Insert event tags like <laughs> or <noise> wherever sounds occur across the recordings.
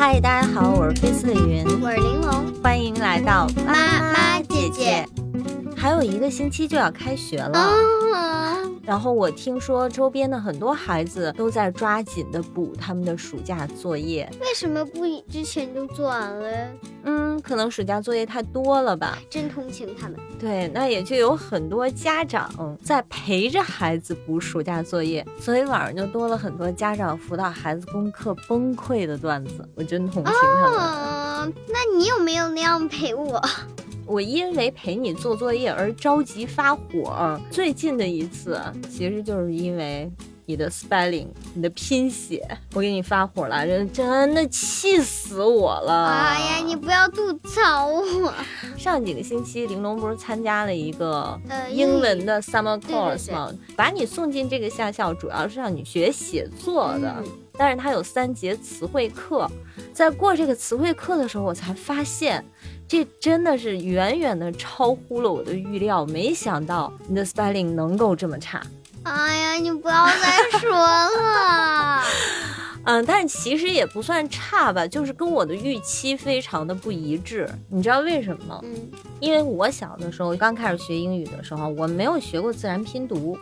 嗨，大家好，我是菲斯的云，我是玲珑，欢迎来到妈妈姐姐。还有一个星期就要开学了，啊，然后我听说周边的很多孩子都在抓紧的补他们的暑假作业。为什么不之前就做完了？嗯，可能暑假作业太多了吧。真同情他们。对，那也就有很多家长在陪着孩子补暑假作业，所以网上就多了很多家长辅导孩子功课崩溃的段子。我真同情他们。啊，那你有没有那样陪我？我因为陪你做作业而着急发火。最近的一次，其实就是因为你的 spelling，你的拼写，我给你发火了，真真的气死我了。哎呀，你不要吐槽我。<laughs> 上几个星期，玲珑不是参加了一个呃英文的 summer course 吗？把你送进这个夏校，主要是让你学写作的。嗯但是它有三节词汇课，在过这个词汇课的时候，我才发现，这真的是远远的超乎了我的预料。没想到你的 spelling 能够这么差。哎呀，你不要再说了。<laughs> 嗯，但其实也不算差吧，就是跟我的预期非常的不一致。你知道为什么吗？嗯，因为我小的时候刚开始学英语的时候，我没有学过自然拼读。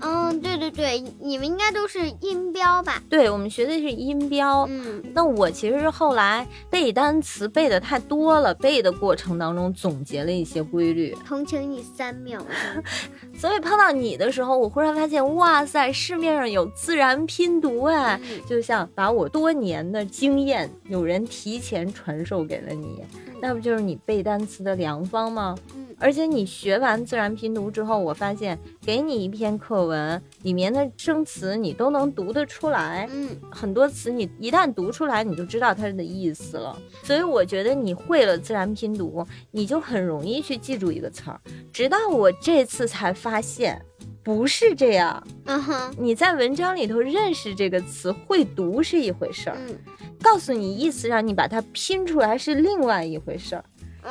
嗯，对对对，你们应该都是音标吧？对我们学的是音标。嗯，那我其实是后来背单词背的太多了，背的过程当中总结了一些规律，同情你三秒。<laughs> 所以碰到你的时候，我忽然发现，哇塞，市面上有自然拼读哎，嗯就像把我多年的经验有人提前传授给了你，那不就是你背单词的良方吗？嗯而且你学完自然拼读之后，我发现给你一篇课文，里面的生词你都能读得出来。嗯，很多词你一旦读出来，你就知道它的意思了。所以我觉得你会了自然拼读，你就很容易去记住一个词儿。直到我这次才发现，不是这样。嗯哼，你在文章里头认识这个词，会读是一回事儿，嗯，告诉你意思让你把它拼出来是另外一回事儿。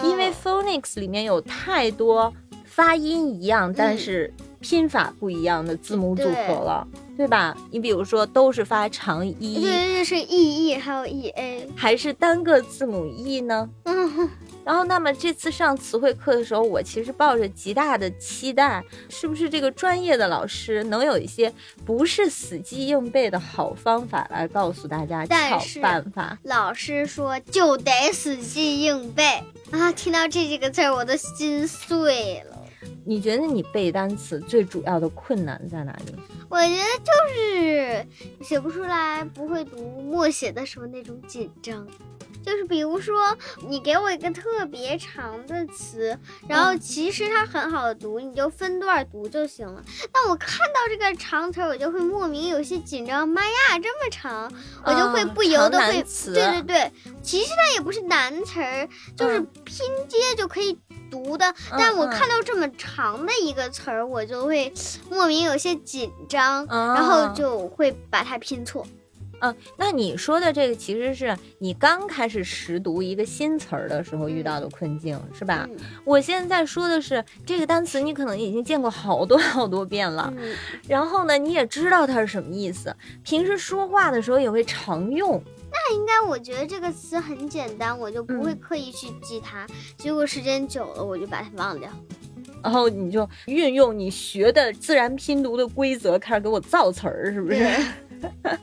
因为哦 phonics 里面有太多发音一样，但嗯是拼法不一样的字母组合了，对吧？你比如说都是发长对 e，对对，是 e e 还有 e a。还是单个字母 e 呢？嗯哼，然后，那么这次上词汇课的时候，我其实抱着极大的期待，是不是这个专业的老师能有一些不是死记硬背的好方法来告诉大家巧但是办法？老师说就得死记硬背啊！听到这几个字儿，我的心碎了。你觉得你背单词最主要的困难在哪里？我觉得就是写不出来，不会读，默写的时候那种紧张。就是比如说，你给我一个特别长的词，然后其实它很好读，你就分段读就行了。但我看到这个长词儿，我就会莫名有些紧张。妈呀，这么长，我就会嗯不由得会，对对对。其实它也不是难词儿，就是嗯拼接就可以读的。但我看到这么长的一个词儿，我就会莫名有些紧张，嗯然后就会把它拼错。嗯，那你说的这个其实是你刚开始识读一个新词儿的时候遇到的困境，是吧？嗯我现在说的是这个单词，你可能已经见过好多好多遍了，嗯，然后呢，你也知道它是什么意思，平时说话的时候也会常用。那应该我觉得这个词很简单，我就不会嗯刻意去记它。结果时间久了，我就把它忘掉。<laughs> 然后你就运用你学的自然拼读的规则，开始给我造词儿，是不是？对 <laughs>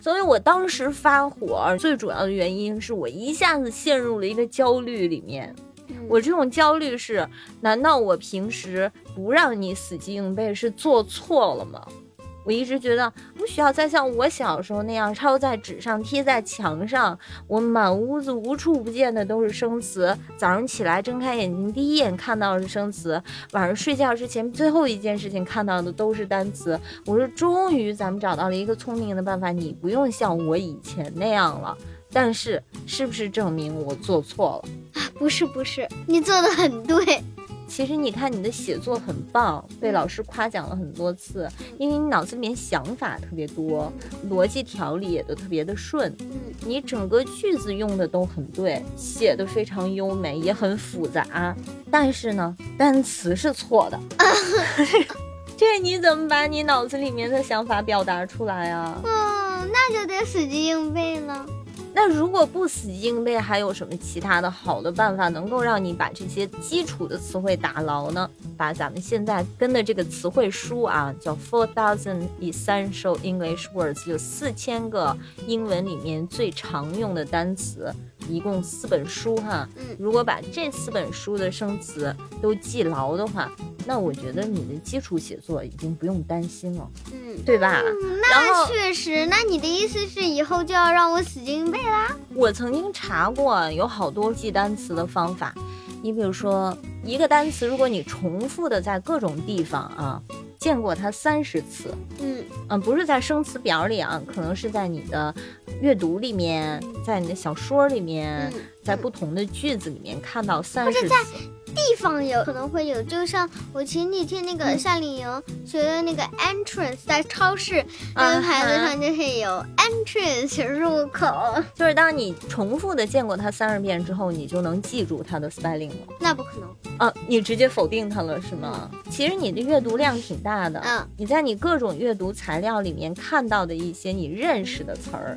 所以我当时发火，最主要的原因是我一下子陷入了一个焦虑里面。嗯我这种焦虑是，难道我平时不让你死记硬背是做错了吗？我一直觉得不需要再像我小时候那样抄在纸上、贴在墙上，我满屋子无处不见的都是生词。早上起来睁开眼睛，第一眼看到的是生词；晚上睡觉之前，最后一件事情看到的都是单词。我说，终于咱们找到了一个聪明的办法，你不用像我以前那样了。但是，是不是证明我做错了？啊不是不是，你做的很对。其实你看你的写作很棒，被老师夸奖了很多次，因为你脑子里面想法特别多，逻辑条理也都特别的顺，嗯，你整个句子用的都很对，写的非常优美，也很复杂。但是呢，单词是错的。<laughs> 这你怎么把你脑子里面的想法表达出来啊？嗯，那就得死记硬背了。那如果不死记硬背，还有什么其他的好的办法能够让你把这些基础的词汇打牢呢？把咱们现在跟的这个词汇书啊，叫 Four Thousand Essential English Words，有四千个英文里面最常用的单词，一共四本书哈。嗯如果把这四本书的生词都记牢的话，那我觉得你的基础写作已经不用担心了，嗯，对吧？嗯那确实。那你的意思是以后就要让我死记硬背啦？我曾经查过，有好多记单词的方法。你比如说，一个单词，如果你重复的在各种地方啊，见过它三十次，嗯嗯，不是在生词表里啊，可能是在你的阅读里面，在你的小说里面，嗯，在不同的句子里面看到三十次。地方有可能会有，就像我前几天那嗯个夏令营学的那个 entrance，在超市那啊个牌子上就会有 entrance 入口，就是当你重复的见过它三十遍之后，你就能记住它的 spelling 了。那不可能。啊，你直接否定它了是吗？其实你的阅读量挺大的，嗯你在你各种阅读材料里面看到的一些你认识的词儿，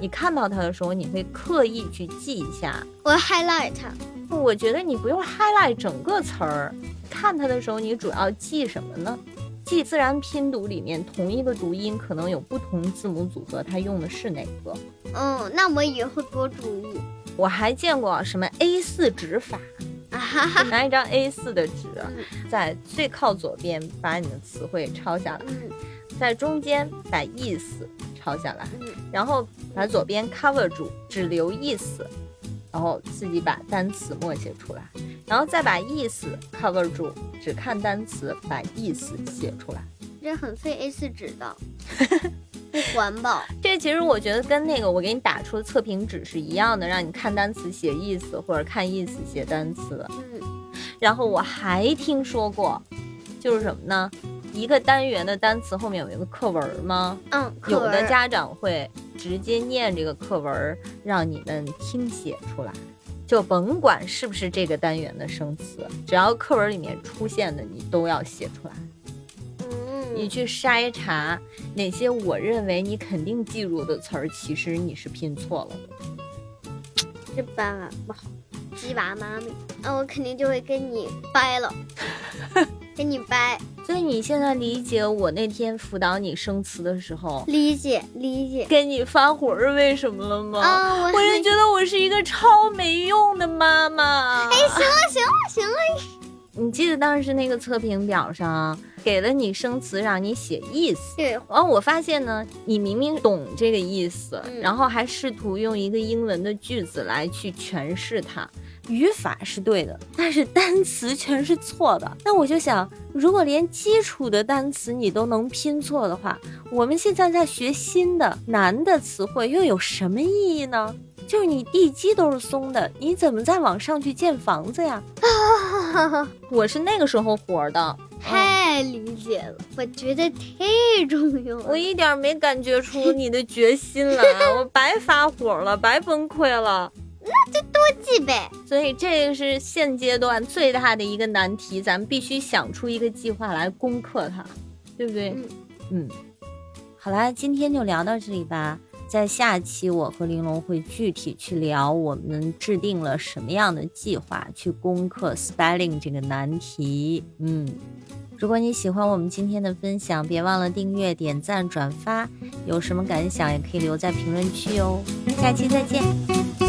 你嗯，看到它的时候，你会刻意去记一下。我 highlight 它。我觉得你不用 highlight 整个词儿，看它的时候，你主要记什么呢？记自然拼读里面同一个读音可能有不同字母组合，它用的是哪个？嗯，那我以后多注意。我还见过什么 A 4纸法。拿一张 A 4的纸，嗯在最靠左边把你的词汇抄下来。嗯在中间把意思抄下来，嗯然后把左边 cover 住，只留意思，然后自己把单词默写出来，然后再把意思 cover 住，只看单词，把意思写出来。这很费 A4 纸的，<laughs> 不环保。这其实我觉得跟那个我给你打出的测评纸是一样的，让你看单词写意思，或者看意思写单词。嗯然后我还听说过，就是什么呢？一个单元的单词后面有一个课文吗？嗯，有的家长会直接念这个课文，让你们听写出来，就甭管是不是这个单元的生词，只要课文里面出现的，你都要写出来。嗯你嗯，去筛查哪些我认为你肯定记住的词儿，其实你是拼错了的。这办法不好，鸡娃妈咪，那我肯定就会跟你掰了，<laughs> 跟你掰。所以你现在理解我那天辅导你生词的时候，理解理解。跟你发火是为什么了吗？啊，我我是觉得我是一个超没用的妈妈。哎，行了行了行了，你记得当时那个测评表上给了你生词，让你写意思。对，然后我发现呢，你明明懂这个意思，嗯然后还试图用一个英文的句子来去诠释它。语法是对的，但是单词全是错的。那我就想，如果连基础的单词你都能拼错的话，我们现在在学新的难的词汇又有什么意义呢？就是你地基都是松的，你怎么再往上去建房子呀？<laughs> 我是那个时候火的，太理解了，我觉得太重要了。我一点没感觉出你的决心来，<laughs> 我白发火了，白崩溃了。多记呗。所以这个是现阶段最大的一个难题，咱们必须想出一个计划来攻克它，对不对？嗯嗯，好啦，今天就聊到这里吧。在下期，我和玲珑会具体去聊我们制定了什么样的计划去攻克 spelling 这个难题。嗯，如果你喜欢我们今天的分享，别忘了订阅、点赞、转发。有什么感想也可以留在评论区哦。下期再见。